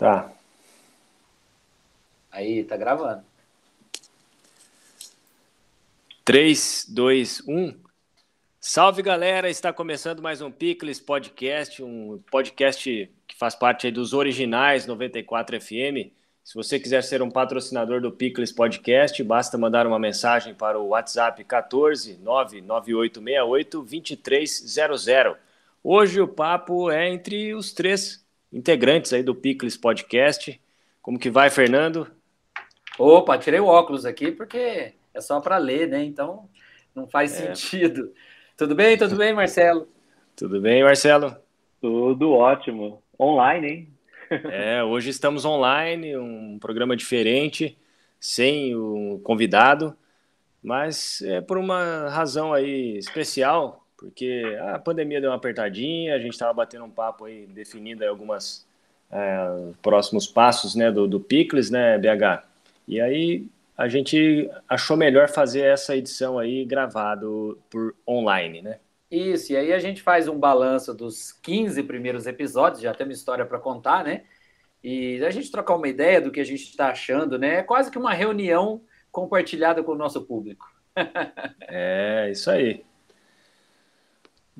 Tá. Aí, tá gravando. 3, 2, 1. Salve galera, está começando mais um Picles Podcast, um podcast que faz parte aí dos originais 94 FM. Se você quiser ser um patrocinador do Picles Podcast, basta mandar uma mensagem para o WhatsApp 14 99868 2300. Hoje o papo é entre os três integrantes aí do Picles Podcast. Como que vai, Fernando? Opa, tirei o óculos aqui porque é só para ler, né? Então não faz é. sentido. Tudo bem? Tudo bem, Marcelo? Tudo bem, Marcelo? Tudo ótimo. Online, hein? É, hoje estamos online, um programa diferente, sem o convidado, mas é por uma razão aí especial porque a pandemia deu uma apertadinha, a gente estava batendo um papo aí, definindo aí algumas é, próximos passos né, do, do Picles, né, BH? E aí a gente achou melhor fazer essa edição aí gravado por online, né? Isso, e aí a gente faz um balanço dos 15 primeiros episódios, já temos história para contar, né? E a gente trocar uma ideia do que a gente está achando, né? É quase que uma reunião compartilhada com o nosso público. é, isso aí.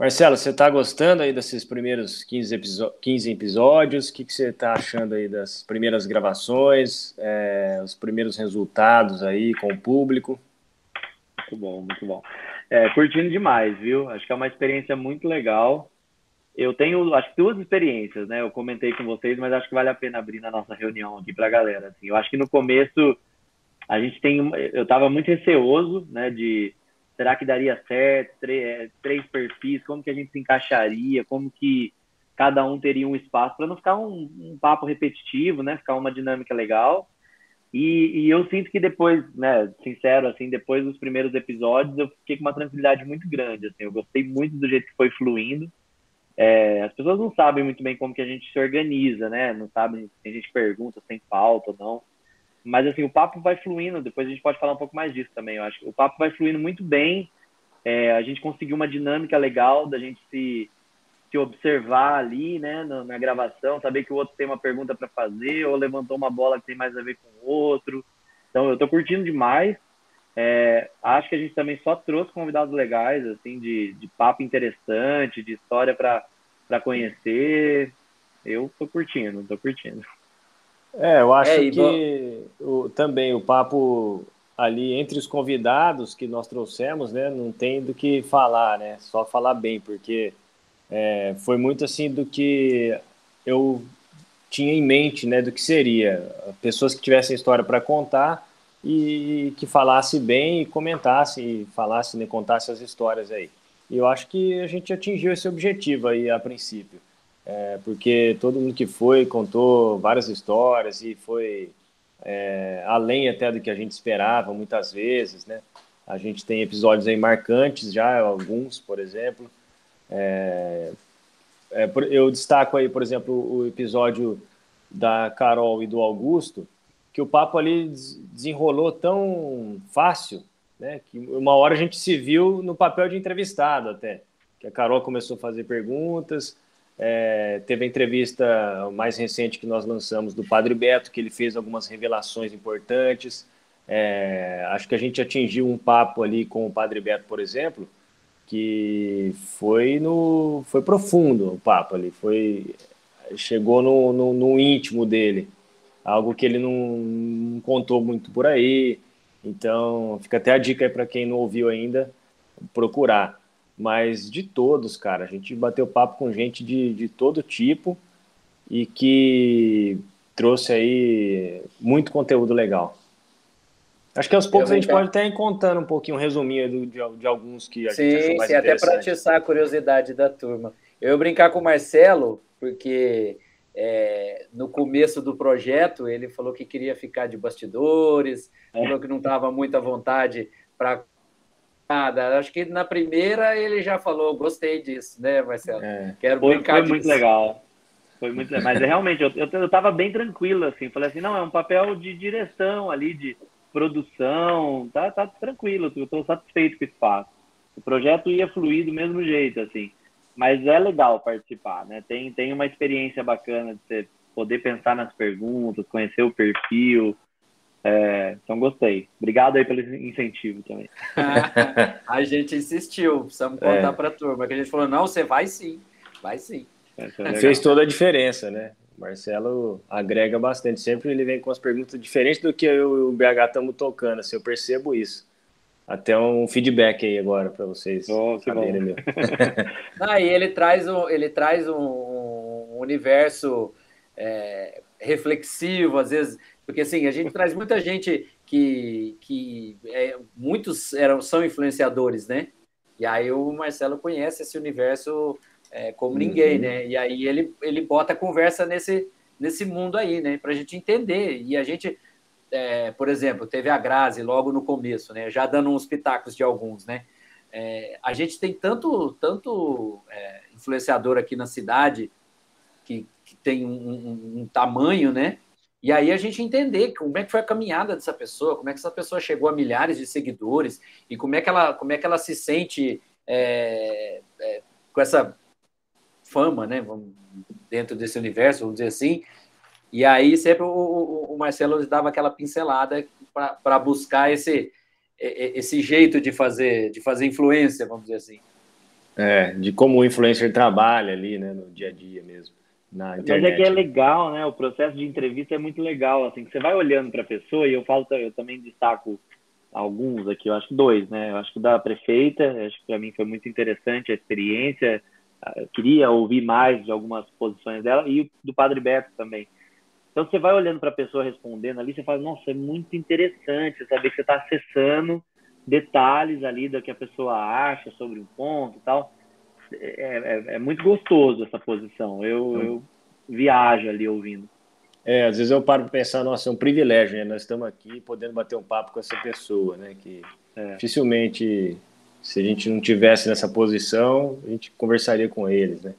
Marcelo, você está gostando aí desses primeiros 15, 15 episódios? O que, que você está achando aí das primeiras gravações, é, os primeiros resultados aí com o público? Muito bom, muito bom. É, curtindo demais, viu? Acho que é uma experiência muito legal. Eu tenho, acho duas experiências, né? Eu comentei com vocês, mas acho que vale a pena abrir na nossa reunião aqui para a galera. Assim, eu acho que no começo a gente tem, eu estava muito receoso, né, de será que daria certo? Três, é, três perfis, como que a gente se encaixaria? Como que cada um teria um espaço para não ficar um, um, papo repetitivo, né? Ficar uma dinâmica legal. E, e, eu sinto que depois, né, sincero, assim, depois dos primeiros episódios, eu fiquei com uma tranquilidade muito grande, assim, eu gostei muito do jeito que foi fluindo. É, as pessoas não sabem muito bem como que a gente se organiza, né? Não sabem, tem gente que pergunta se tem falta ou não. Mas assim, o papo vai fluindo, depois a gente pode falar um pouco mais disso também, eu acho. O papo vai fluindo muito bem. É, a gente conseguiu uma dinâmica legal da gente se, se observar ali, né, na, na gravação, saber que o outro tem uma pergunta para fazer ou levantou uma bola que tem mais a ver com o outro. Então, eu estou curtindo demais. É, acho que a gente também só trouxe convidados legais, assim, de, de papo interessante, de história para conhecer. Eu estou curtindo, estou curtindo. É, eu acho é, que o, também o papo ali entre os convidados que nós trouxemos, né, não tem do que falar, né, só falar bem, porque é, foi muito assim do que eu tinha em mente, né, do que seria pessoas que tivessem história para contar e que falasse bem e comentasse e falasse, né, contasse as histórias aí. E eu acho que a gente atingiu esse objetivo aí a princípio é, porque todo mundo que foi contou várias histórias e foi é, além até do que a gente esperava muitas vezes, né? A gente tem episódios aí marcantes já, alguns, por exemplo. É, é eu destaco aí, por exemplo, o episódio da Carol e do Augusto, que o papo ali desenrolou tão fácil, né? Que uma hora a gente se viu no papel de entrevistado até, que a Carol começou a fazer perguntas, é, teve a entrevista mais recente que nós lançamos do Padre Beto, que ele fez algumas revelações importantes. É, acho que a gente atingiu um papo ali com o Padre Beto, por exemplo, que foi no foi profundo o papo ali, foi chegou no, no, no íntimo dele, algo que ele não, não, contou muito por aí. Então, fica até a dica aí para quem não ouviu ainda, procurar mas de todos, cara. A gente bateu papo com gente de, de todo tipo e que trouxe aí muito conteúdo legal. Acho que aos poucos a gente pode até ir contando um pouquinho, um resuminho de, de alguns que a sim, gente achou mais Sim, até para atiçar a curiosidade da turma. Eu ia brincar com o Marcelo, porque é, no começo do projeto ele falou que queria ficar de bastidores, é. falou que não estava muito à vontade para nada. Acho que na primeira ele já falou, gostei disso, né, Marcelo? É. Quero foi, brincar Foi disso. muito legal. Foi muito legal. Mas realmente, eu, eu, eu tava bem tranquilo, assim. Falei assim, não, é um papel de direção ali, de produção, tá, tá tranquilo, eu tô satisfeito com o espaço. O projeto ia fluir do mesmo jeito, assim. Mas é legal participar, né? Tem, tem uma experiência bacana de você poder pensar nas perguntas, conhecer o perfil. É, então, gostei. Obrigado aí pelo incentivo também. a gente insistiu, precisamos contar é. para a turma, que a gente falou, não, você vai sim, vai sim. É Fez toda a diferença, né? O Marcelo agrega bastante. Sempre ele vem com as perguntas diferentes do que eu e o BH estamos tocando. Assim, eu percebo isso. Até um feedback aí agora para vocês oh, meu. ah, e ele traz um, ele traz um, um universo é, reflexivo, às vezes, porque assim, a gente traz muita gente que, que é, muitos eram, são influenciadores, né? E aí o Marcelo conhece esse universo é, como uhum. ninguém, né? E aí ele, ele bota a conversa nesse, nesse mundo aí, né? Para a gente entender. E a gente, é, por exemplo, teve a Grazi logo no começo, né? Já dando uns pitacos de alguns, né? É, a gente tem tanto, tanto é, influenciador aqui na cidade que, que tem um, um, um, tamanho, né? E aí a gente entender como é que foi a caminhada dessa pessoa, como é que essa pessoa chegou a milhares de seguidores e como é que ela, como é que ela se sente é, é, com essa fama, né? Dentro desse universo, vamos dizer assim. E aí sempre o, o, o Marcelo dava aquela pincelada para buscar esse, esse jeito de fazer, de fazer influência, vamos dizer assim. É, de como o influencer trabalha ali, né, no dia a dia mesmo, na internet. Mas é que é legal, né? O processo de entrevista é muito legal, assim, que você vai olhando para a pessoa e eu falo, eu também destaco alguns aqui, eu acho que dois, né? Eu acho que o da prefeita, acho que para mim foi muito interessante a experiência, eu queria ouvir mais de algumas posições dela e do Padre Beto também. Então você vai olhando para a pessoa respondendo ali, você fala, nossa, é muito interessante saber que você está acessando detalhes ali do que a pessoa acha sobre um ponto e tal. É, é, é muito gostoso essa posição. Eu, hum. eu viajo ali ouvindo. É, às vezes eu paro para pensar, nossa, é um privilégio, né? Nós estamos aqui podendo bater um papo com essa pessoa, né? Que é. dificilmente se a gente não tivesse nessa posição, a gente conversaria com eles, né?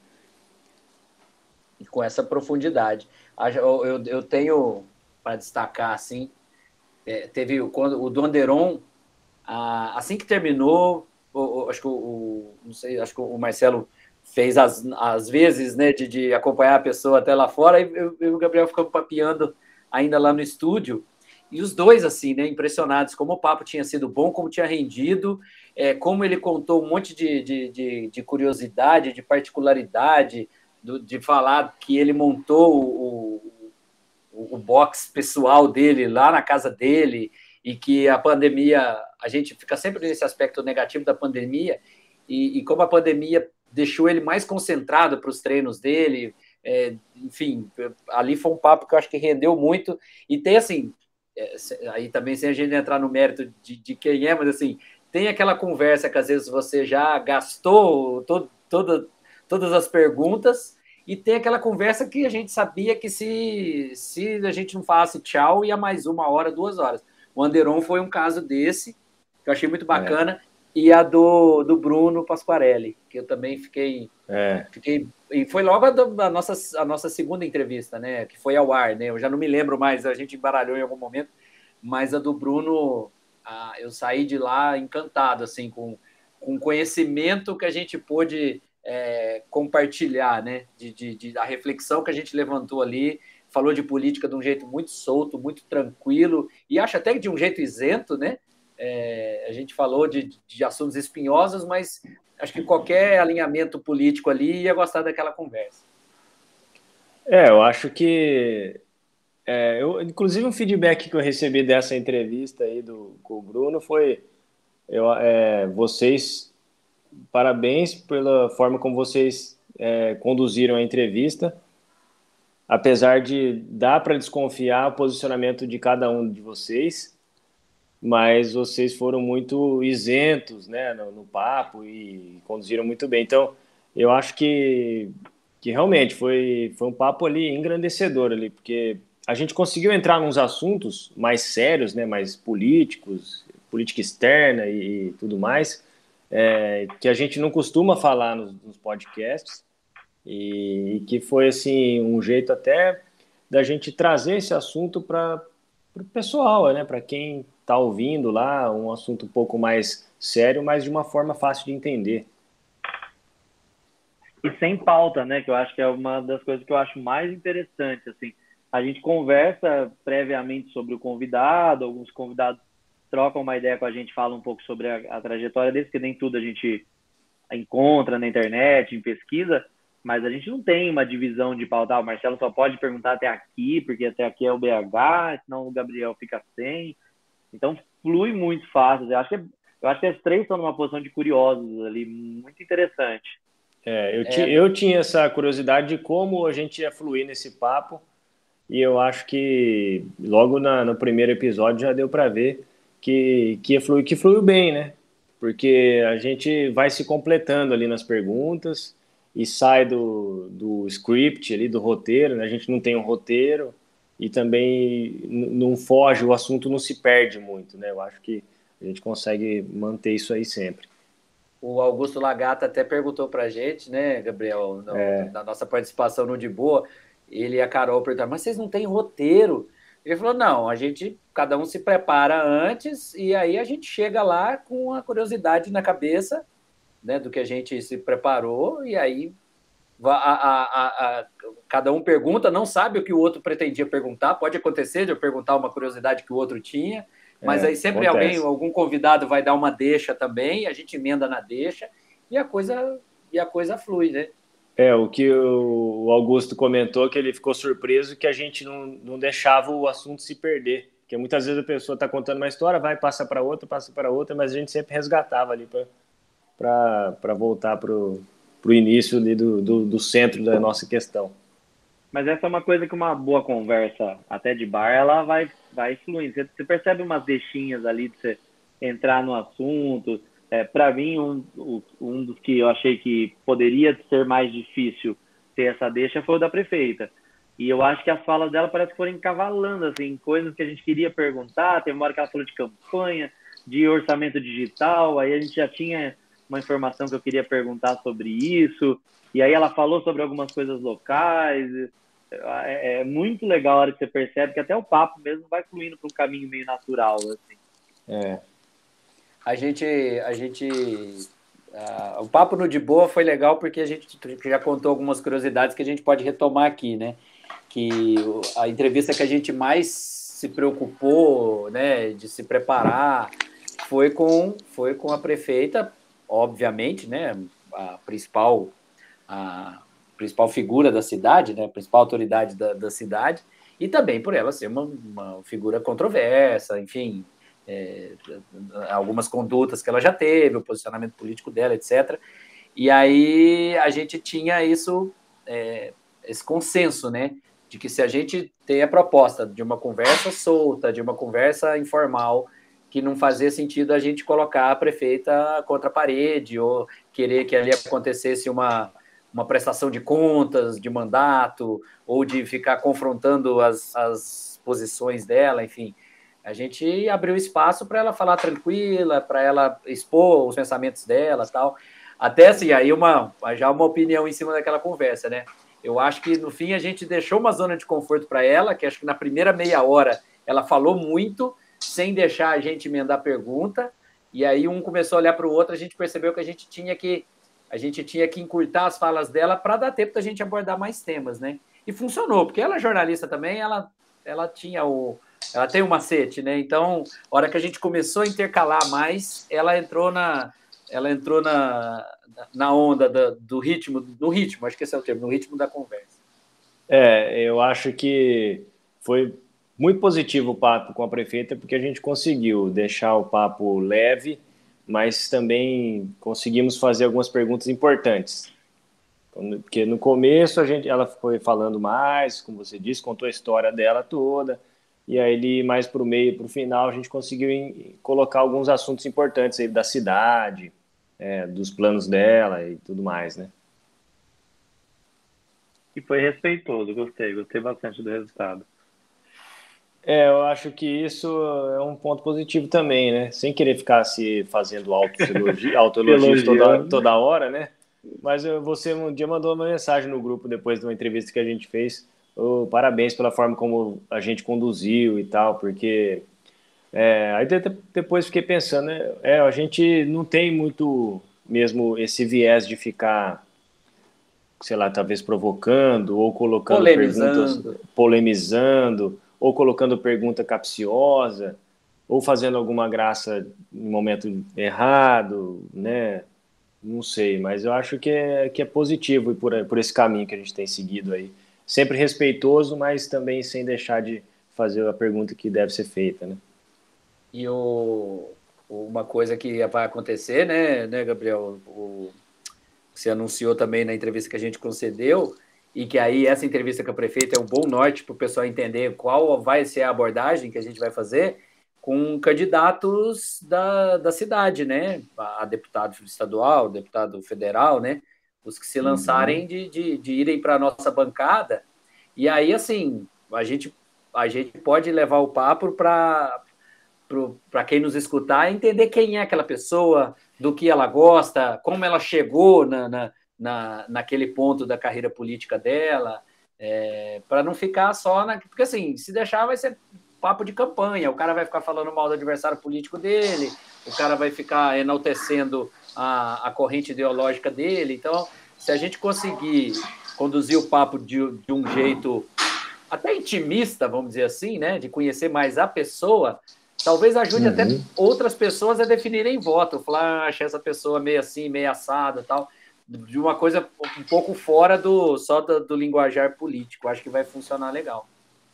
Com essa profundidade. Eu, eu, eu tenho para destacar assim, é, teve quando o Donderon, assim que terminou, o, acho que o, não sei, acho que o Marcelo fez as, as vezes, né, de, de acompanhar a pessoa até lá fora, e eu, eu o Gabriel ficamos papeando ainda lá no estúdio. E os dois, assim, né, impressionados como o papo tinha sido bom, como tinha rendido, é, como ele contou um monte de, de, de, de curiosidade, de particularidade, do, de falar que ele montou o, o, o box pessoal dele lá na casa dele e que a pandemia, a gente fica sempre nesse aspecto negativo da pandemia, e, e como a pandemia deixou ele mais concentrado para os treinos dele, é, enfim, ali foi um papo que eu acho que rendeu muito, e tem assim, é, aí também sem a gente entrar no mérito de, de, quem é, mas assim, tem aquela conversa que às vezes você já gastou toda, todas as perguntas, e tem aquela conversa que a gente sabia que se, se a gente não falasse tchau, ia mais uma hora, duas horas. O Anderon foi um caso desse, que eu achei muito bacana, é. e a do, do Bruno Pasquarelli, que eu também fiquei. É. fiquei e foi logo a, a, nossa, a nossa segunda entrevista, né? Que foi ao ar, né? Eu já não me lembro mais, a gente embaralhou em algum momento, mas a do Bruno, a, eu saí de lá encantado, assim, com, com conhecimento que a gente pôde é, compartilhar, né? De, de, de, da reflexão que a gente levantou ali, falou de política de um jeito muito solto, muito tranquilo, e acho até que de um jeito isento, né? É, a gente falou de, de assuntos espinhosos, mas acho que qualquer alinhamento político ali ia gostar daquela conversa. É, eu acho que. É, eu, inclusive, um feedback que eu recebi dessa entrevista aí do, com o Bruno foi: eu, é, vocês, parabéns pela forma como vocês é, conduziram a entrevista, apesar de dar para desconfiar o posicionamento de cada um de vocês mas vocês foram muito isentos né, no, no, papo e conduziram muito bem. Então, eu acho que, que realmente foi, foi um papo ali engrandecedor ali, porque a gente conseguiu entrar nos assuntos mais sérios, né, mais políticos, política externa e, e tudo mais, é, que a gente não costuma falar nos, nos podcasts e, e, que foi assim um jeito até da gente trazer esse assunto para o pessoal, né, para quem está ouvindo lá um assunto um pouco mais sério, mas de uma forma fácil de entender. e sem pauta, né? Que eu acho que é uma das coisas que eu acho mais interessante, assim. A gente conversa previamente sobre o convidado, alguns convidados trocam uma ideia com a gente, falam um pouco sobre a, a trajetória deles, porque nem tudo a gente encontra na internet, em pesquisa, mas a gente não tem uma divisão de pauta. Ah, o Marcelo só pode perguntar até aqui, porque até aqui é o BH, senão o Gabriel fica sem. Então flui muito fácil. Eu acho que, eu acho que as três estão numa posição de curiosos ali, muito interessante. É, eu, é. eu tinha essa curiosidade de como a gente ia fluir nesse papo, e eu acho que logo na, no primeiro episódio já deu para ver que, que ia fluir, que fluiu bem, né? Porque a gente vai se completando ali nas perguntas e sai do, do script ali, do roteiro, né? A gente não tem um roteiro e também não foge, o assunto não se perde muito, né? Eu acho que a gente consegue manter isso aí sempre. O Augusto Lagata até perguntou para a gente, né, Gabriel, no, é. na nossa participação no De Boa, ele e a Carol perguntaram, mas vocês não têm roteiro? Ele falou, não, a gente, cada um se prepara antes e aí a gente chega lá com a curiosidade na cabeça, né, do que a gente se preparou e aí a, a, a, cada um pergunta, não sabe o que o outro pretendia perguntar, pode acontecer de eu perguntar uma curiosidade que o outro tinha, mas é, aí sempre acontece. alguém, algum convidado vai dar uma deixa também, a gente emenda na deixa e a coisa e a coisa flui, né? É, o que o Augusto comentou, que ele ficou surpreso que a gente não, não deixava o assunto se perder. Porque muitas vezes a pessoa está contando uma história, vai, passa para outra, passa para outra, mas a gente sempre resgatava ali para voltar para o início do, do, do centro da nossa questão. Mas essa é uma coisa que uma boa conversa, até de bar, ela vai, vai fluindo. Você, você percebe umas deixinhas ali de você entrar no assunto, é, para mim, um, um dos que eu achei que poderia ser mais difícil ter essa deixa foi o da prefeita. E eu acho que as falas dela parece que foram encavalando, assim, coisas que a gente queria perguntar. Tem uma hora que ela falou de campanha, de orçamento digital, aí a gente já tinha uma informação que eu queria perguntar sobre isso. E aí ela falou sobre algumas coisas locais. É, é muito legal a hora que você percebe que até o papo mesmo vai fluindo para um caminho meio natural, assim. É, a gente, a gente uh, o papo no de boa foi legal porque a gente já contou algumas curiosidades que a gente pode retomar aqui, né? Que a entrevista que a gente mais se preocupou, né, de se preparar, foi com, foi com a prefeita, obviamente, né, a principal, a principal figura da cidade, né, a principal autoridade da, da cidade, e também por ela ser uma, uma figura controversa, enfim, é, algumas condutas que ela já teve, o posicionamento político dela, etc. E aí a gente tinha isso, é, esse consenso, né? De que se a gente tem a proposta de uma conversa solta, de uma conversa informal, que não fazia sentido a gente colocar a prefeita contra a parede ou querer que ali acontecesse uma, uma prestação de contas, de mandato, ou de ficar confrontando as, as posições dela, enfim. A gente abriu espaço para ela falar tranquila, para ela expor os pensamentos dela tal. Até assim, aí uma, já uma opinião em cima daquela conversa, né? Eu acho que no fim a gente deixou uma zona de conforto para ela, que acho que na primeira meia hora ela falou muito, sem deixar a gente emendar pergunta, e aí um começou a olhar para o outro, a gente percebeu que a gente tinha que a gente tinha que encurtar as falas dela para dar tempo da gente abordar mais temas, né? E funcionou, porque ela é jornalista também, ela ela tinha o ela tem um macete, né? Então, a hora que a gente começou a intercalar mais, ela entrou na, ela entrou na, na onda do, do ritmo, no ritmo, acho que esse é o termo, no ritmo da conversa. É, eu acho que foi muito positivo o papo com a prefeita, porque a gente conseguiu deixar o papo leve, mas também conseguimos fazer algumas perguntas importantes. Porque no começo a gente, ela foi falando mais, como você disse, contou a história dela toda, e aí ele mais para o meio, para o final, a gente conseguiu colocar alguns assuntos importantes aí da cidade, é, dos planos dela e tudo mais, né? E foi respeitoso, gostei, gostei bastante do resultado. É, eu acho que isso é um ponto positivo também, né? Sem querer ficar se fazendo autoelogios auto toda, toda hora, né? Mas você um dia mandou uma mensagem no grupo depois de uma entrevista que a gente fez, oh, parabéns pela forma como a gente conduziu e tal, porque é, aí depois fiquei pensando, né, é, a gente não tem muito mesmo esse viés de ficar sei lá, talvez provocando ou colocando polemizando. perguntas, polemizando, ou colocando pergunta capciosa, ou fazendo alguma graça no momento errado, né? Não sei, mas eu acho que é, que é positivo por, por esse caminho que a gente tem seguido aí. Sempre respeitoso, mas também sem deixar de fazer a pergunta que deve ser feita, né? E o, uma coisa que vai acontecer, né, né Gabriel? O, você anunciou também na entrevista que a gente concedeu, e que aí essa entrevista com a prefeita é um bom norte para o pessoal entender qual vai ser a abordagem que a gente vai fazer com candidatos da, da cidade, né? A deputado estadual, deputado federal, né? Os que se uhum. lançarem uhum. de, de, de irem para a nossa bancada. E aí, assim, a gente, a gente pode levar o papo para para quem nos escutar entender quem é aquela pessoa, do que ela gosta, como ela chegou na, na, na naquele ponto da carreira política dela, é, para não ficar só na. Porque assim, se deixar, vai ser papo de campanha. O cara vai ficar falando mal do adversário político dele, o cara vai ficar enaltecendo a, a corrente ideológica dele. Então, se a gente conseguir conduzir o papo de, de um jeito até intimista, vamos dizer assim, né, de conhecer mais a pessoa, Talvez ajude uhum. até outras pessoas a definirem voto. Falar, ah, essa pessoa meio assim, meio assada tal. De uma coisa um pouco fora do só do, do linguajar político. Acho que vai funcionar legal.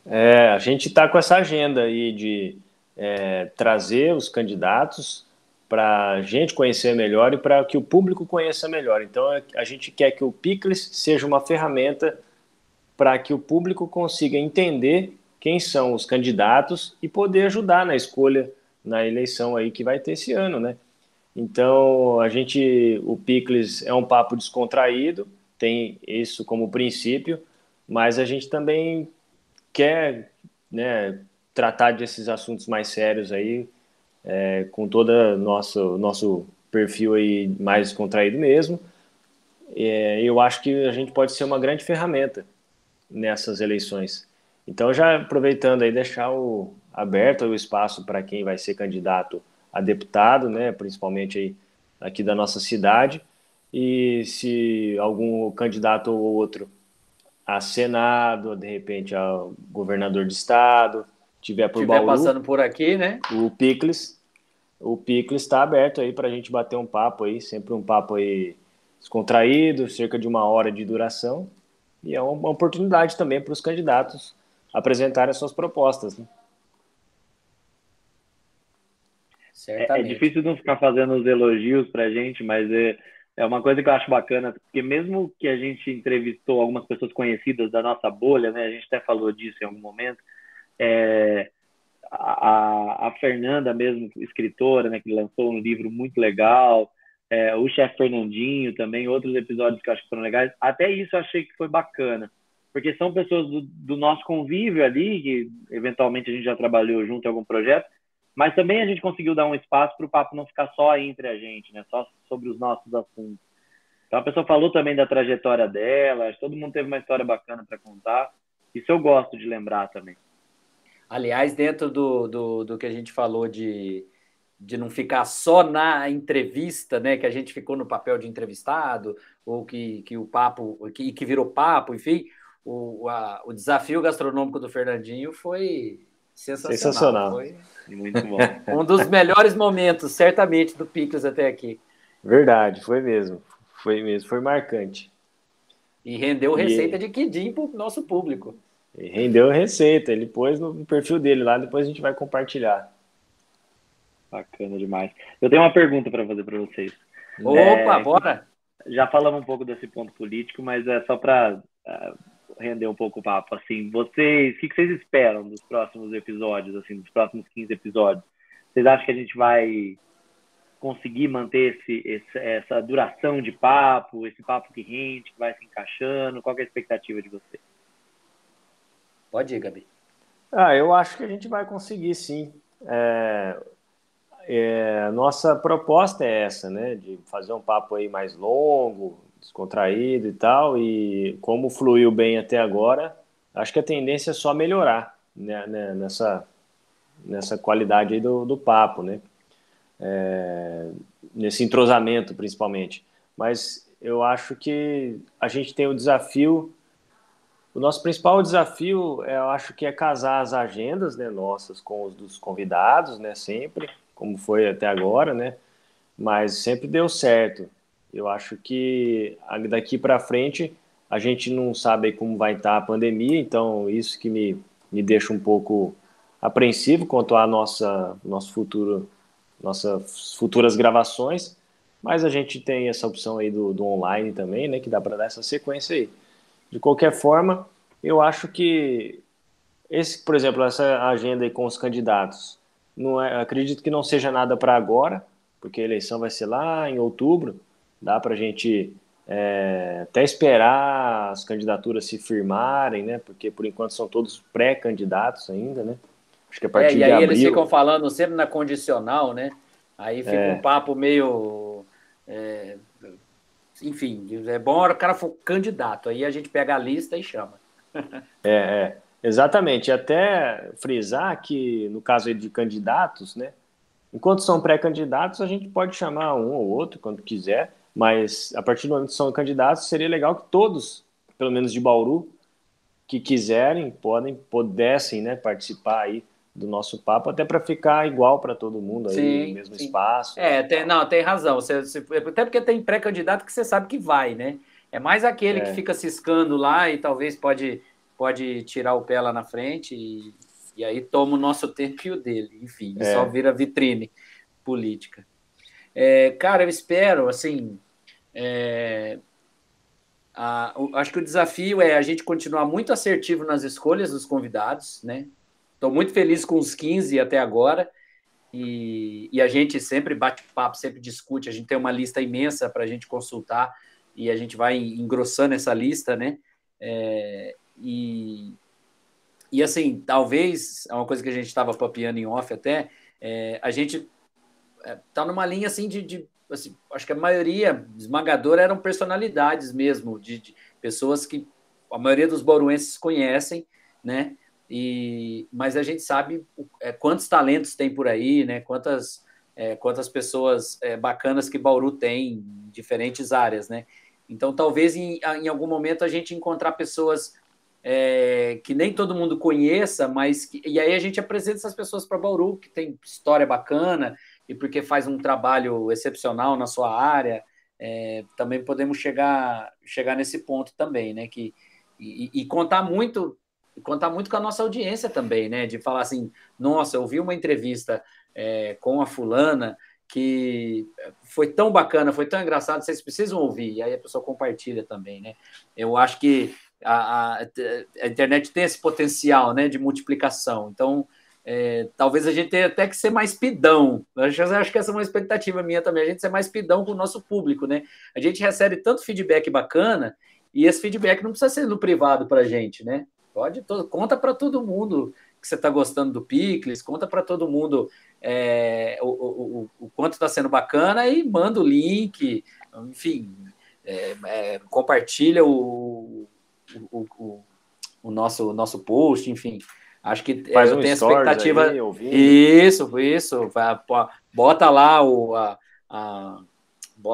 É, a gente está com essa agenda aí de é, trazer os candidatos para a gente conhecer melhor e para que o público conheça melhor. Então, a gente quer que o Picles seja uma ferramenta para que o público consiga entender quem são os candidatos e poder ajudar na escolha na eleição aí que vai ter esse ano, né? Então, a gente, o Picles é um papo descontraído, tem isso como princípio, mas a gente também quer, né, tratar desses assuntos mais sérios aí, é, com todo nosso nosso perfil aí mais descontraído mesmo. É, eu acho que a gente pode ser uma grande ferramenta nessas eleições. Então, já aproveitando aí, deixar o, aberto o espaço para quem vai ser candidato a deputado, né, principalmente aí aqui da nossa cidade, e se algum candidato ou outro a Senado, de repente a governador de estado, tiver por tiver Bauru, passando por aqui, né? O Picles, o Picles está aberto aí para a gente bater um papo aí, sempre um papo aí descontraído, cerca de uma hora de duração, e é uma oportunidade também para os candidatos apresentarem as suas propostas. Né? É, é, difícil não ficar fazendo os elogios para a gente, mas é, é uma coisa que eu acho bacana, porque mesmo que a gente entrevistou algumas pessoas conhecidas da nossa bolha, né, a gente até falou disso em algum momento, é, a, a Fernanda mesmo, escritora, né, que lançou um livro muito legal, é, o chefe Fernandinho também, outros episódios que eu acho que foram legais, até isso eu achei que foi bacana porque são pessoas do, do, nosso convívio ali, que eventualmente a gente já trabalhou junto em algum projeto, mas também a gente conseguiu dar um espaço para o papo não ficar só entre a gente, né? Só sobre os nossos assuntos. Então a pessoa falou também da trajetória dela, todo mundo teve uma história bacana para contar. Isso eu gosto de lembrar também. Aliás, dentro do, do, do que a gente falou de, de não ficar só na entrevista, né? Que a gente ficou no papel de entrevistado, ou que, que o papo, que, que virou papo, enfim o, a, o desafio gastronômico do Fernandinho foi sensacional. sensacional. Foi muito bom. um dos melhores momentos, certamente, do Picles até aqui. Verdade, foi mesmo. Foi mesmo, foi marcante. E rendeu e receita de Quidim para o nosso público. E rendeu receita, ele pôs no perfil dele lá, depois a gente vai compartilhar. Bacana demais. Eu tenho uma pergunta para fazer para vocês. Opa, é, bora! Já falamos um pouco desse ponto político, mas é só para render um pouco o papo. Assim, vocês, o que vocês esperam dos próximos episódios, assim, dos próximos 15 episódios? Vocês acham que a gente vai conseguir manter esse, esse, essa duração de papo, esse papo que rende, que vai se encaixando? Qual é a expectativa de vocês? Pode ir, Gabi. Ah, eu acho que a gente vai conseguir, sim. É, é, nossa proposta é essa, né? De fazer um papo aí mais longo, descontraído e tal, e como fluiu bem até agora, acho que a tendência é só melhorar né, né, nessa, nessa qualidade aí do, do papo, né? É, nesse entrosamento, principalmente. Mas eu acho que a gente tem o desafio. O nosso principal desafio, eu acho que é casar as agendas, né, nossas com os dos convidados, né, sempre, como foi até agora, né, mas sempre deu certo. Eu acho que daqui para frente a gente não sabe como vai estar a pandemia, então isso que me, me deixa um pouco apreensivo quanto a nossa nosso futuro, nossas futuras gravações, mas a gente tem essa opção aí do, do online também, né, que dá para dar essa sequência aí. De qualquer forma, eu acho que esse, por exemplo, essa agenda aí com os candidatos, não é, acredito que não seja nada para agora, porque a eleição vai ser lá em outubro, dá para a gente é, até esperar as candidaturas se firmarem, né? Porque por enquanto são todos pré-candidatos ainda, né? Acho que a partir é, e aí abril... eles ficam falando sempre na condicional, né? Aí fica é. um papo meio. É, enfim, é bom o cara for candidato, aí a gente pega a lista e chama. é, é, exatamente. Até frisar que, no caso de candidatos, né? Enquanto são pré-candidatos, a gente pode chamar um ou outro quando quiser, mas a partir do momento que são candidatos, seria legal que todos, pelo menos de Bauru, que quiserem, podem, pudessem né, participar aí do nosso papo, até para ficar igual para todo mundo aí, sim, no mesmo sim. espaço. É, tem, não, tem razão. Você, você, até porque tem pré-candidato que você sabe que vai, né? É mais aquele é. que fica ciscando lá e talvez pode, pode tirar o pé lá na frente e, e aí toma o nosso tempo e o dele. Enfim, é. só vira vitrine política. É, cara, eu espero, assim, é, a, acho que o desafio é a gente continuar muito assertivo nas escolhas dos convidados, né? Estou muito feliz com os 15 até agora. E, e a gente sempre bate papo, sempre discute. A gente tem uma lista imensa para a gente consultar e a gente vai engrossando essa lista, né? É, e, e assim, talvez, é uma coisa que a gente estava papiando em off até, é, a gente está é, numa linha assim de, de assim, acho que a maioria esmagadora eram personalidades mesmo, de, de pessoas que a maioria dos boruenses conhecem, né? E, mas a gente sabe é, quantos talentos tem por aí, né? Quantas, é, quantas pessoas é, bacanas que Bauru tem em diferentes áreas, né? Então, talvez em, em algum momento a gente encontrar pessoas é, que nem todo mundo conheça, mas que, e aí a gente apresenta essas pessoas para Bauru, que tem história bacana e porque faz um trabalho excepcional na sua área. É, também podemos chegar, chegar nesse ponto também, né? Que, e, e contar muito contar muito com a nossa audiência também, né? De falar assim, nossa, eu vi uma entrevista é, com a fulana que foi tão bacana, foi tão engraçado, vocês precisam ouvir, e aí a pessoa compartilha também, né? Eu acho que a, a, a internet tem esse potencial, né, de multiplicação, então é, talvez a gente tenha até que ser mais pidão. Acho, acho que essa é uma expectativa minha também, a gente ser mais pidão com o nosso público, né? A gente recebe tanto feedback bacana e esse feedback não precisa ser no privado para a gente, né? Pode, conta para todo mundo que você está gostando do Picles, conta para todo mundo é, o, o, o, quanto está sendo bacana e manda o link, enfim, é, é, compartilha o, o, o, nosso, nosso post, enfim. Acho que Faz eu um tenho a expectativa. Aí, isso, isso. Bota lá o, a, a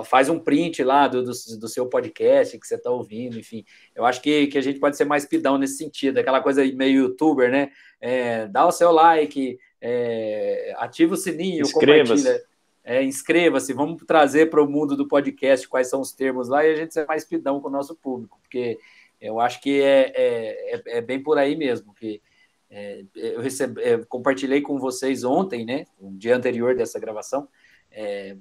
faz um print lá do, do, do seu podcast que você está ouvindo, enfim. Eu acho que, que a gente pode ser mais pidão nesse sentido, aquela coisa meio youtuber, né? É, dá o seu like, é, ativa o sininho, compartilha. É, inscreva-se, vamos trazer para o mundo do podcast quais são os termos lá e a gente ser mais pidão com o nosso público, porque eu acho que é, é, é, é bem por aí mesmo, que é, eu recebi, é, compartilhei com vocês ontem, né, um dia anterior dessa gravação, é,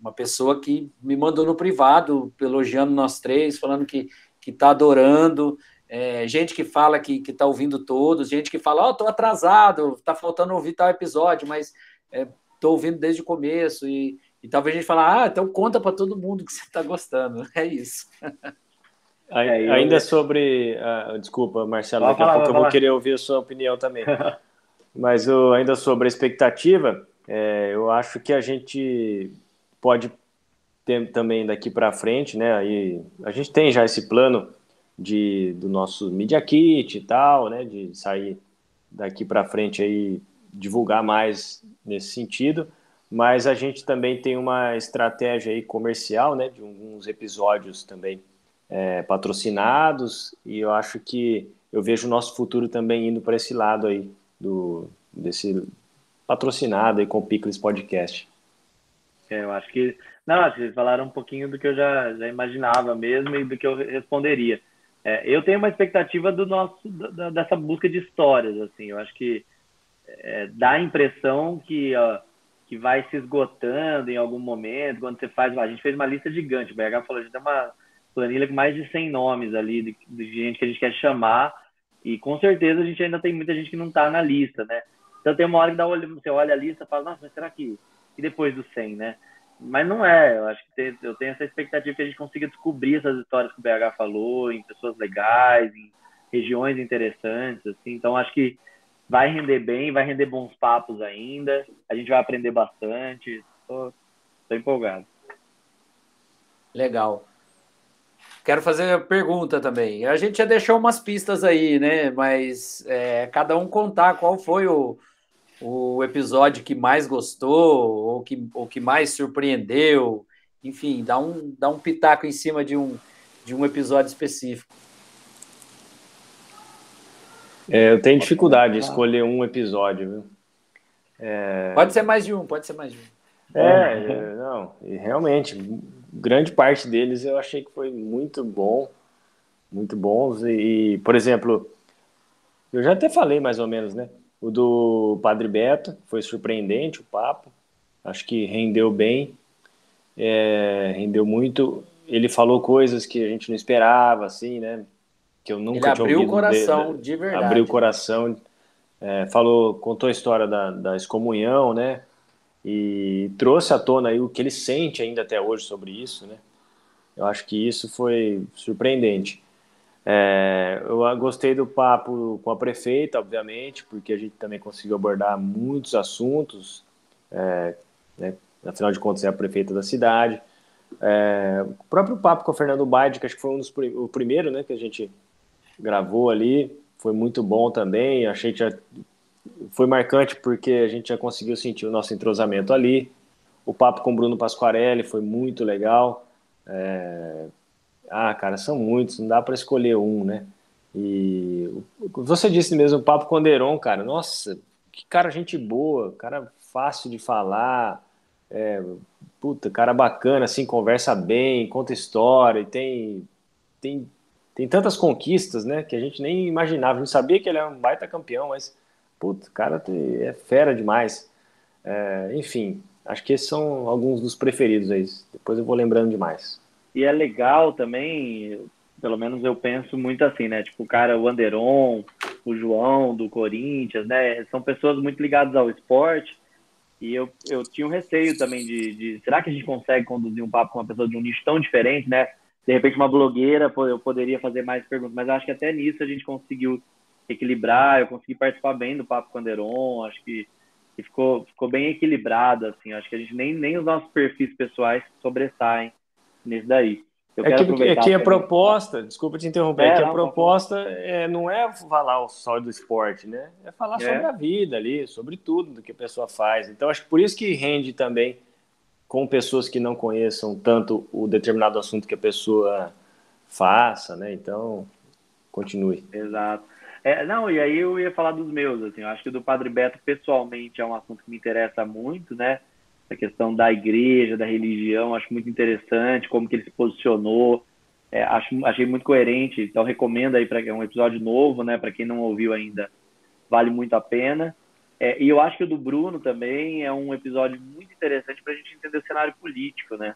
uma pessoa que me mandou no privado, elogiando nós três, falando que que está adorando, é, gente que fala que está ouvindo todos, gente que fala, ó, oh, estou atrasado, está faltando ouvir tal episódio, mas estou é, ouvindo desde o começo, e, e talvez a gente fale, ah, então conta para todo mundo que você está gostando, é isso. Aí, ainda sobre, uh, desculpa, Marcelo, daqui a pouco eu vou querer ouvir a sua opinião também, mas uh, ainda sobre a expectativa, é, eu acho que a gente pode ter também daqui para frente, né? Aí a gente tem já esse plano de do nosso Media Kit e tal, né? De sair daqui para frente aí divulgar mais nesse sentido, mas a gente também tem uma estratégia aí comercial, né, de alguns episódios também é, patrocinados, e eu acho que eu vejo o nosso futuro também indo para esse lado aí, do, desse patrocinado aí com o Picles Podcast. É, eu acho que, não, vocês falaram um pouquinho do que eu já, já imaginava mesmo e do que eu responderia. É, eu tenho uma expectativa do nosso, da, dessa busca de histórias, assim, eu acho que é, dá a impressão que... Ó, que vai se esgotando em algum momento, quando você faz, a gente fez uma lista gigante, o BH falou, a gente tem uma planilha com mais de 100 nomes ali de, de gente que a gente quer chamar, e com certeza a gente ainda tem muita gente que não está na lista, né? Então tem uma hora que dá, você olha a lista e fala, nossa, mas será que... E depois do 100, né? Mas não é, eu acho que tem, eu tenho essa expectativa que a gente consiga descobrir essas histórias que o BH falou, em pessoas legais, em regiões interessantes, assim, então acho que vai render bem, vai render bons papos ainda. A gente vai aprender bastante. Estou empolgado. Legal. Quero fazer a pergunta também. A gente já deixou umas pistas aí, né? Mas é, cada um contar qual foi o, o episódio que mais gostou, ou que, ou que mais surpreendeu. Enfim, dá um, dá um pitaco em cima de um, de um episódio específico. É, eu tenho dificuldade de escolher um episódio, viu? É... Pode ser mais de um, pode ser mais de um. É, é não, realmente, grande parte deles eu achei que foi muito bom, muito bons. E, e, por exemplo, eu já até falei mais ou menos, né? O do Padre Beto foi surpreendente o papo, acho que rendeu bem, é, rendeu muito. Ele falou coisas que a gente não esperava, assim, né? que eu nunca Ele tinha abriu o coração, de, de verdade. Abriu o coração, é, falou, contou a história da, da excomunhão, né? E trouxe à tona aí o que ele sente ainda até hoje sobre isso, né? Eu acho que isso foi surpreendente. É, eu gostei do papo com a prefeita, obviamente, porque a gente também conseguiu abordar muitos assuntos. É, né? Afinal de contas, é a prefeita da cidade. É, o próprio papo com o Fernando Baide, que acho que foi um dos o primeiro né, que a gente gravou ali, foi muito bom também. Achei que já foi marcante porque a gente já conseguiu sentir o nosso entrosamento ali. O papo com o Bruno Pasquarelli foi muito legal. É... Ah, cara, são muitos, não dá para escolher um, né? E você disse mesmo, o papo com o Anderon, cara, nossa, que cara gente boa, cara fácil de falar, é, puta, cara bacana, assim, conversa bem, conta história, e tem, tem tem tantas conquistas, né, que a gente nem imaginava. A gente sabia que ele é um baita campeão, mas, puto, cara é fera demais. É, enfim, acho que esses são alguns dos preferidos aí. Depois eu vou lembrando demais. E é legal também, pelo menos eu penso muito assim, né? Tipo, o cara, o Anderon, o João do Corinthians, né? São pessoas muito ligadas ao esporte. E eu, eu tinha um receio também de, de, será que a gente consegue conduzir um papo com uma pessoa de um nicho tão diferente, né? de repente uma blogueira eu poderia fazer mais perguntas, mas acho que até nisso a gente conseguiu equilibrar, eu consegui participar bem do Papo com Anderon, acho que, que, ficou, ficou bem equilibrado, assim, acho que a gente nem, nem os nossos perfis pessoais sobressaem nisso daí. Eu é, que, é que a proposta, desculpa te interromper, é, é que a proposta é, não é falar só do esporte, né? É falar é. sobre a vida ali, sobre tudo do que a pessoa faz. Então, acho que por isso que rende também com pessoas que não conheçam tanto o determinado assunto que a pessoa faça, né? Então, continue. Exato. É, não, e aí eu ia falar dos meus, assim, eu acho que o do Padre Beto, pessoalmente, é um assunto que me interessa muito, né? A questão da igreja, da religião, acho muito interessante, como que ele se posicionou, é, acho, achei muito coerente, então recomendo aí para é um episódio novo, né? Para quem não ouviu ainda, vale muito a pena. É, e eu acho que o do Bruno também é um episódio muito interessante para a gente entender o cenário político, né?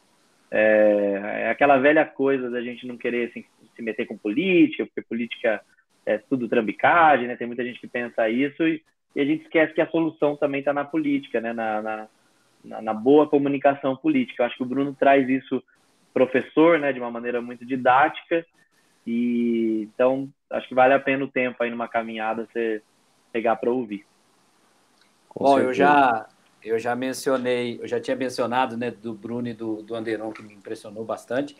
É, é, aquela velha coisa da gente não querer assim, se meter com política, porque política é tudo trambicagem, né? Tem muita gente que pensa isso e, e a gente esquece que a solução também está na política, né? Na, na, na, boa comunicação política. Eu acho que o Bruno traz isso, professor, né? De uma maneira muito didática e então acho que vale a pena o tempo aí numa caminhada você pegar para ouvir. Com Bom, certeza. eu já eu já mencionei, eu já tinha mencionado, né, do Bruno e do, do Anderon, que me impressionou bastante.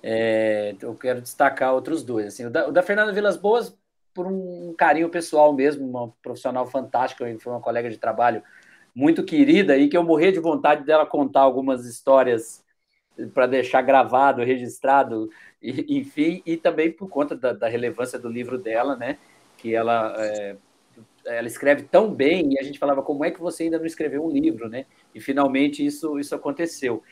É, eu quero destacar outros dois. Assim, o, da, o da Fernanda Vilas Boas, por um carinho pessoal mesmo, uma profissional fantástica, foi uma colega de trabalho muito querida e que eu morria de vontade dela contar algumas histórias para deixar gravado, registrado, e, enfim, e também por conta da, da, relevância do livro dela, né? Que ela é, ela escreve tão bem e a gente falava como é que você ainda não escreveu um livro, né? E finalmente isso isso aconteceu.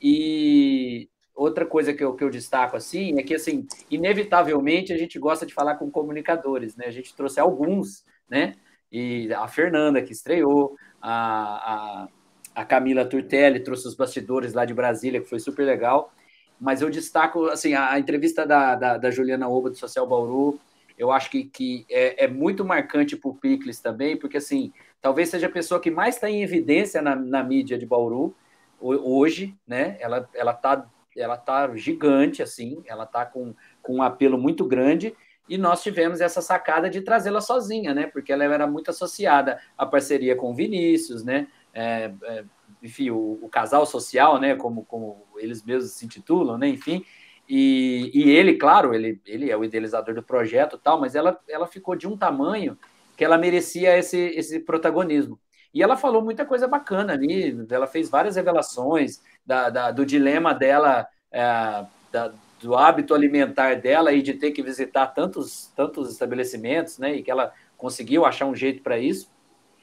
E outra coisa que eu, que eu destaco assim é que assim inevitavelmente a gente gosta de falar com comunicadores, né? A gente trouxe alguns, né? E a Fernanda que estreou, a, a a Camila Turtelli trouxe os bastidores lá de Brasília, que foi super legal. Mas eu destaco, assim, a, a entrevista da, da, da, Juliana Oba, do Social Bauru, eu acho que, que é, é muito marcante para o Picles também, porque, assim, talvez seja a pessoa que mais está em evidência na, na mídia de Bauru hoje, né? Ela, ela, tá, ela tá gigante, assim, ela tá com, com um apelo muito grande, e nós tivemos essa sacada de trazê-la sozinha, né? Porque ela era muito associada à parceria com o Vinícius, né? é, é, enfim, o, o, casal social, né, como, como eles mesmos se intitulam, né, enfim, e, e ele, claro, ele, ele é o idealizador do projeto tal, mas ela, ela ficou de um tamanho que ela merecia esse, esse protagonismo. E ela falou muita coisa bacana ali, ela fez várias revelações da, da do dilema dela, é, da, do hábito alimentar dela e de ter que visitar tantos, tantos estabelecimentos, né, e que ela conseguiu achar um jeito para isso.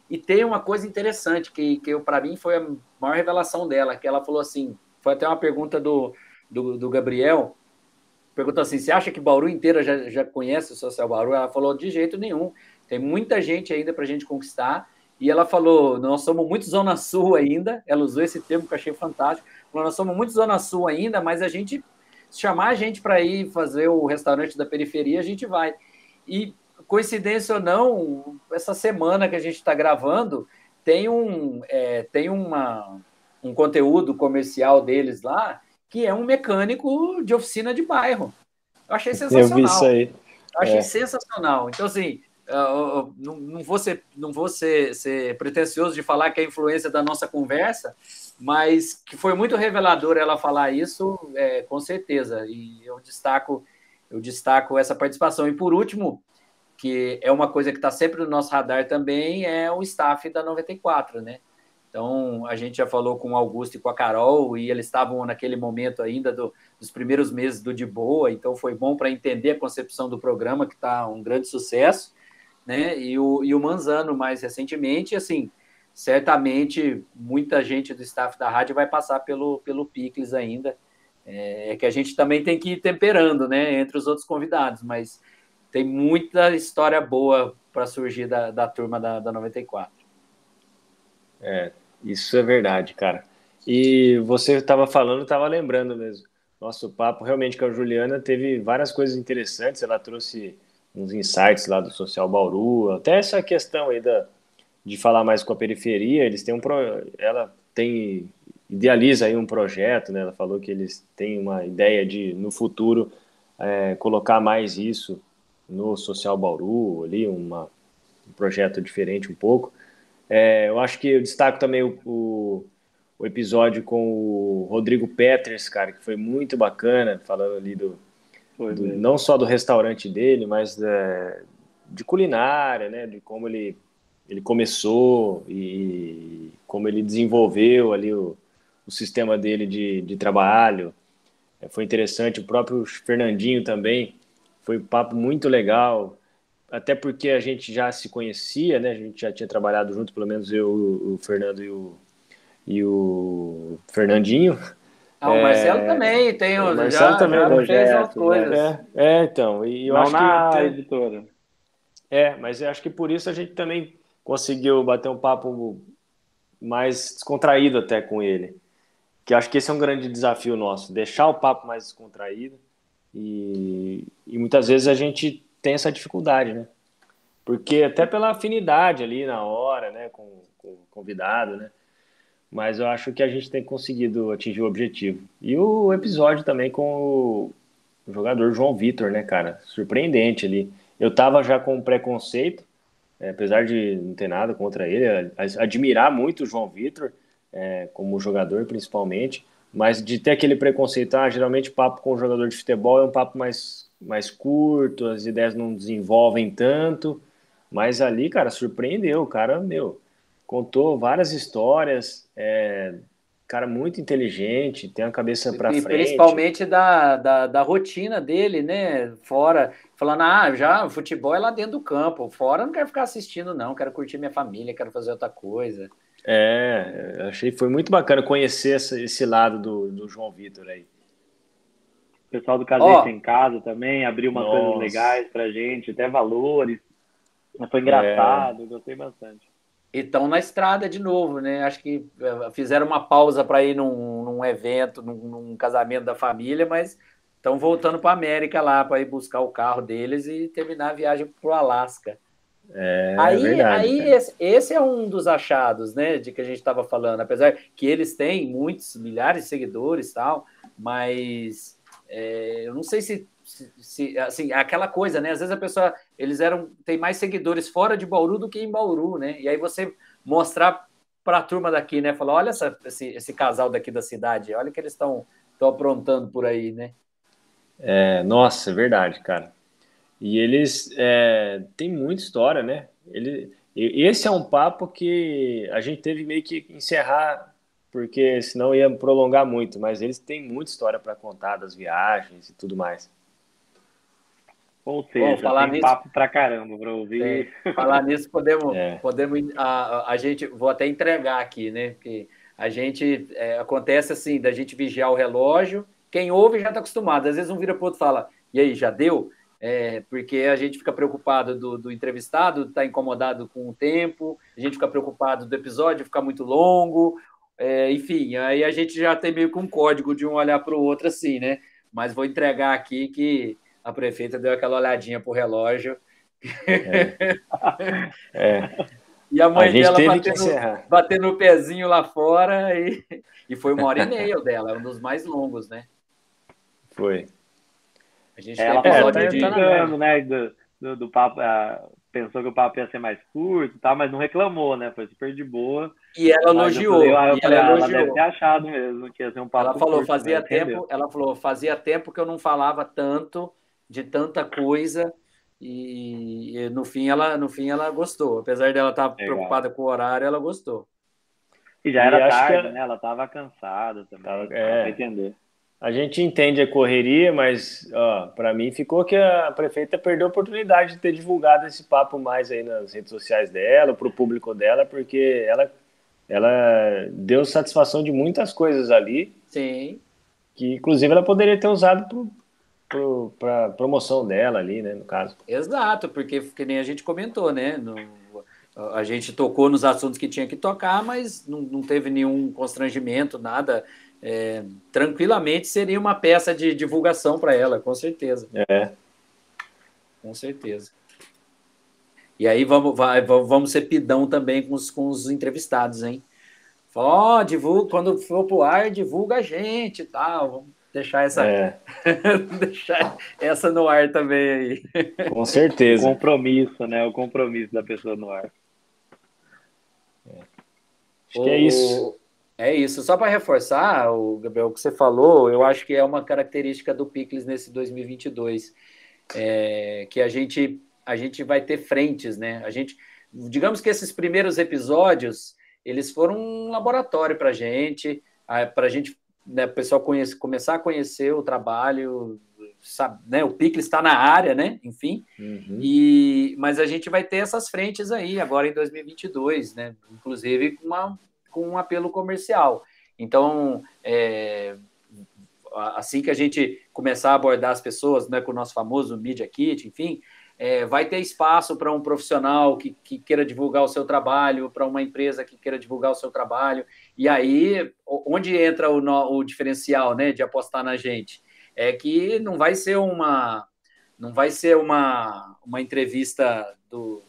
E tem uma coisa interessante que, que para mim foi a maior revelação dela, que ela falou assim, foi até uma pergunta do, do, do Gabriel, perguntou assim, você acha que Bauru inteira já, já conhece o Social Bauru? Ela falou, de jeito nenhum, tem muita gente ainda para a gente conquistar, e ela falou, nós somos muito Zona Sul ainda, ela usou esse termo que eu achei fantástico, falou, nós somos muito Zona Sul ainda, mas a gente, se chamar a gente para ir fazer o restaurante da periferia, a gente vai. E coincidência ou não, essa semana que a gente está gravando, tem um, é, tem uma, um conteúdo comercial deles lá que é um mecânico de oficina de bairro. Eu achei sensacional. Eu vi isso aí. Eu achei é. sensacional. Então, assim, eu, não, não vou, ser, não vou ser, ser pretencioso de falar que é influência da nossa conversa, mas que foi muito revelador ela falar isso, é, com certeza. E eu destaco, eu destaco essa participação. E por último, que é uma coisa que está sempre no nosso radar também, é o staff da 94, né? Então, a gente já falou com o Augusto e com a Carol, e eles estavam naquele momento ainda do, dos primeiros meses do De Boa, então foi bom para entender a concepção do programa, que está um grande sucesso, né? E o, e o Manzano, mais recentemente, assim, certamente muita gente do staff da rádio vai passar pelo, pelo Picles ainda, é, é que a gente também tem que ir temperando, né, entre os outros convidados, mas tem muita história boa para surgir da, da turma da, da 94. É, isso é verdade, cara. E você estava falando, estava lembrando mesmo. Nosso papo realmente com a Juliana teve várias coisas interessantes. Ela trouxe uns insights lá do Social Bauru, até essa questão aí da, de falar mais com a periferia. Eles têm um pro, ela tem idealiza aí um projeto, né? Ela falou que eles têm uma ideia de no futuro é, colocar mais isso no Social Bauru, ali, uma, um projeto diferente um pouco. É, eu acho que eu destaco também o, o, o, episódio com o Rodrigo Peters, cara, que foi muito bacana, falando ali do, do não só do restaurante dele, mas é, de culinária, né, de como ele, ele começou e como ele desenvolveu ali o, o sistema dele de, de trabalho. É, foi interessante, o próprio Fernandinho também, foi um papo muito legal, até porque a gente já se conhecia, né? A gente já tinha trabalhado junto, pelo menos eu, o Fernando e o, e o Fernandinho. Ah, o é, Marcelo também tem o Marcelo já, também já projeto, fez coisas. Né? É, é, então, e eu Não acho na que editora. É, mas eu acho que por isso a gente também conseguiu bater um papo mais descontraído até com ele. Que acho que esse é um grande desafio nosso, deixar o papo mais descontraído e, e muitas vezes a gente tem essa dificuldade, né? Porque até pela afinidade ali na hora, né, com, com o convidado, né? Mas eu acho que a gente tem conseguido atingir o objetivo. E o episódio também com o jogador João Vitor, né, cara? Surpreendente ali. Eu tava já com preconceito, é, apesar de não ter nada contra ele, admirar muito o João Vitor, é, como jogador principalmente, mas de ter aquele preconceito, ah, geralmente papo com o jogador de futebol é um papo mais, mais curto, as ideias não desenvolvem tanto. Mas ali, cara, surpreendeu. O cara, meu, contou várias histórias, é, cara muito inteligente, tem a cabeça para frente. Principalmente da, da, da, rotina dele, né? Fora, falando, ah, já futebol é lá dentro do campo, fora não quero ficar assistindo, não, quero curtir minha família, quero fazer outra coisa. É, achei foi muito bacana conhecer esse, esse lado do, do João Vitor aí. O pessoal do Casete oh, em Casa também abriu umas nossa. coisas legais pra gente, até valores. Foi engraçado, é. gostei bastante. E estão na estrada de novo, né? Acho que eh, fizeram uma pausa para ir num, num evento, num, num, casamento da família, mas estão voltando para a América lá para ir buscar o carro deles e terminar a viagem para o Alasca. É, aí, é verdade, aí esse, esse, é um dos achados, né, de que a gente estava falando, apesar que eles têm muitos milhares de seguidores, tal, mas é, eu não sei se se, se, assim, aquela coisa, né? Às vezes a pessoa, eles eram, tem mais seguidores fora de Bauru do que em Bauru, né? E aí você mostrar para a turma daqui, né? Falar, olha essa, esse, esse casal daqui da cidade, olha que eles estão aprontando por aí, né? É, nossa, é verdade, cara. E eles é, têm muita história, né? Ele, esse é um papo que a gente teve meio que encerrar porque senão ia prolongar muito, mas eles têm muita história para contar das viagens e tudo mais. Ou seja, Bom, falar tem nisso, papo pra caramba para ouvir. É, falar nisso, podemos, é. podemos a, a gente, vou até entregar aqui, né? Porque a gente, é, acontece assim, da gente vigiar o relógio, quem ouve já está acostumado, às vezes um vira para outro e fala, e aí, já deu? É, porque a gente fica preocupado do, do entrevistado, está incomodado com o tempo, a gente fica preocupado do episódio ficar muito longo, é, enfim, aí a gente já tem meio que um código de um olhar para o outro assim, né? Mas vou entregar aqui que a prefeita deu aquela olhadinha pro relógio. É. é. E a mãe a dela batendo, batendo o pezinho lá fora e, e foi uma hora e meia dela, é um dos mais longos, né? Foi. A gente ela falou tá de... né, do, do, do papo, uh, pensou que o papo ia ser mais curto e tal, mas não reclamou, né? Foi super de boa. E ela elogiou. Falei, ah, e falei, ela, ah, ela deve ter achado mesmo que ia ser um papo Ela falou, curto, fazia tempo, ela falou, fazia tempo que eu não falava tanto de tanta coisa e, e, no fim ela no fim ela gostou. Apesar dela estar preocupada com o horário ela gostou. E já era e tarde que... né? Ela estava cansada também tava, é, entender. A gente entende a correria mas para mim ficou que a prefeita perdeu a oportunidade de ter divulgado esse papo mais aí nas redes sociais dela para o público dela porque ela ela deu satisfação de muitas coisas ali. Sim. Que inclusive ela poderia ter usado para promoção dela ali, né, no caso. Exato, porque que nem a gente comentou, né, no, a gente tocou nos assuntos que tinha que tocar, mas não, não teve nenhum constrangimento, nada. É, tranquilamente seria uma peça de divulgação para ela, com certeza. É. Com certeza. E aí vamos, vai, vamos ser pidão também com os, com os entrevistados, hein? Ó, oh, divulga, quando for pro ar, divulga a gente e tal. Vamos Deixar essa, é. deixar essa no ar também aí. Com certeza. O compromisso, né? O compromisso da pessoa no ar. É. Acho o... que é isso. É isso. Só para reforçar, o Gabriel, o que você falou, eu acho que é uma característica do Picles nesse 2022, é, que a gente a gente vai ter frentes, né? A gente, digamos que esses primeiros episódios, eles foram um laboratório para a gente, para a gente né, o pessoal conhece, começar a conhecer o trabalho, sabe, né, o Picle está na área, né, enfim, uhum. e, mas a gente vai ter essas frentes aí agora em 2022, né, inclusive com, uma, com um apelo comercial. Então, é, assim que a gente começar a abordar as pessoas, né, com o nosso famoso Media Kit, enfim, é, vai ter espaço para um profissional que, que, queira divulgar o seu trabalho, para uma empresa que queira divulgar o seu trabalho. E aí, onde entra o, o diferencial né, de apostar na gente? É que não vai ser uma não vai ser uma, uma entrevista do,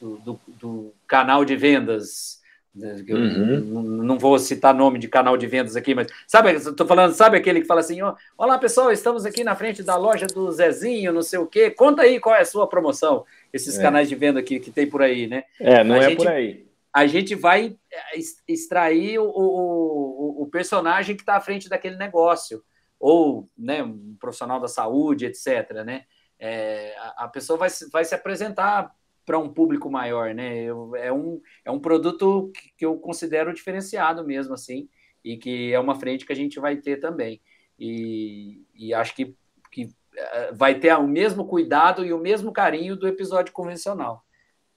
do, do, do canal de vendas Uhum. Não vou citar nome de canal de vendas aqui, mas sabe, estou falando, sabe aquele que fala assim: ó, olá pessoal, estamos aqui na frente da loja do Zezinho, não sei o quê. Conta aí qual é a sua promoção. Esses é. canais de venda aqui que tem por aí, né? É, não a é gente, por aí. A gente vai é, extrair o, o, o personagem que está à frente daquele negócio, ou né, um profissional da saúde, etc. Né? É, a, a pessoa vai, vai se apresentar para um público maior, né? Eu, é, um, é um produto que eu considero diferenciado mesmo, assim, e que é uma frente que a gente vai ter também. E, e acho que, que eh, vai ter o mesmo cuidado e o mesmo carinho do episódio convencional.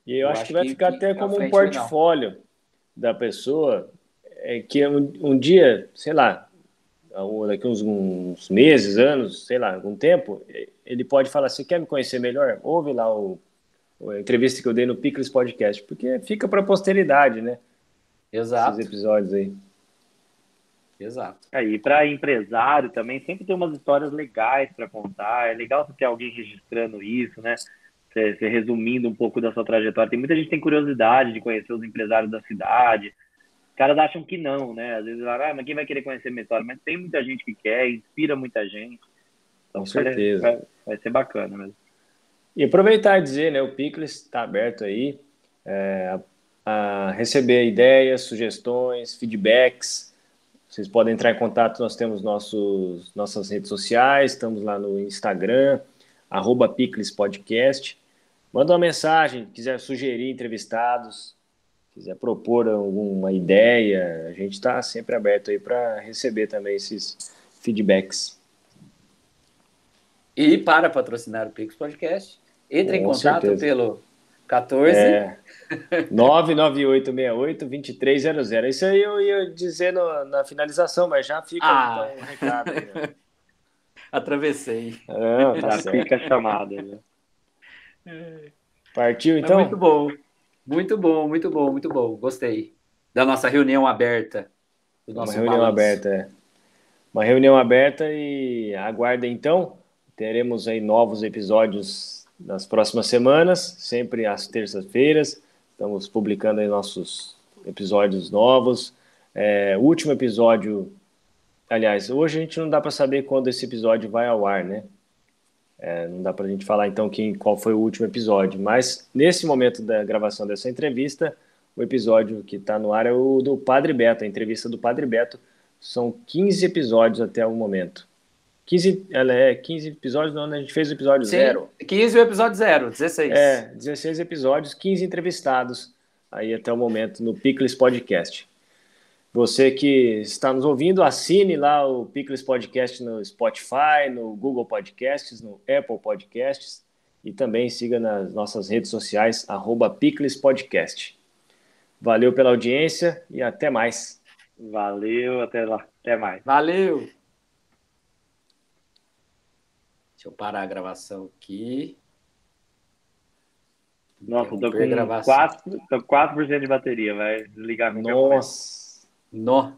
E eu, eu acho, acho, que vai que, ficar até como um portfólio legal. da pessoa, é que um, um, dia, sei lá, daqui uns, uns meses, anos, sei lá, algum tempo, ele pode falar assim, quer me conhecer melhor? Ouve lá o, a entrevista que eu dei no Pickles Podcast, porque fica para a posteridade, né? Exato. Esses episódios aí. Exato. É, e para empresário também sempre tem umas histórias legais para contar. É legal ter alguém registrando isso, né? Você, você, resumindo um pouco da sua trajetória. Tem muita gente que tem curiosidade de conhecer os empresários da cidade. Os caras acham que não, né? Às vezes falam, ah, mas quem vai querer conhecer minha história? Mas tem muita gente que quer, inspira muita gente. Então, Com certeza. Vai, vai ser bacana mesmo. E aproveitar e dizer, né? O Picles está aberto aí é, a receber ideias, sugestões, feedbacks vocês podem entrar em contato, nós temos nossos, nossas redes sociais, estamos lá no Instagram, arroba Picles Podcast. Manda uma mensagem, quiser sugerir entrevistados, quiser propor alguma ideia, a gente está sempre aberto aí para receber também esses feedbacks. E para patrocinar o Pix Podcast, entre Com em contato certeza. pelo 14 é, 99868-2300. Isso aí eu ia dizer no, na finalização, mas já fica ah. então, um recado aí, né? Atravessei. É, tá já fica a chamada. Né? Partiu, então? É muito bom. Muito bom, muito bom, muito bom. Gostei da nossa reunião aberta. Uma reunião balanço. aberta, é. Uma reunião aberta e aguarda então. Teremos aí novos episódios nas próximas semanas, sempre às terças-feiras. Estamos publicando aí nossos episódios novos. É, último episódio, aliás, hoje a gente não dá para saber quando esse episódio vai ao ar, né? É, não dá para a gente falar então quem, qual foi o último episódio, mas nesse momento da gravação dessa entrevista, o episódio que está no ar é o do Padre Beto, a entrevista do Padre Beto. São 15 episódios até o momento. 15, ela é 15 episódios, não, a gente fez o episódio Sim, zero. 15 e o episódio zero, 16. É, 16 episódios, 15 entrevistados aí até o momento no Pickles Podcast. Você que está nos ouvindo, assine lá o Pickles Podcast no Spotify, no Google Podcasts, no Apple Podcasts e também siga nas nossas redes sociais, arroba Pickles Podcast. Valeu pela audiência e até mais. Valeu, até lá. Até mais. Valeu! Deixa eu parar a gravação aqui. Nossa, tô com 4%, tô 4 de bateria, vai desligar Nossa! Nó.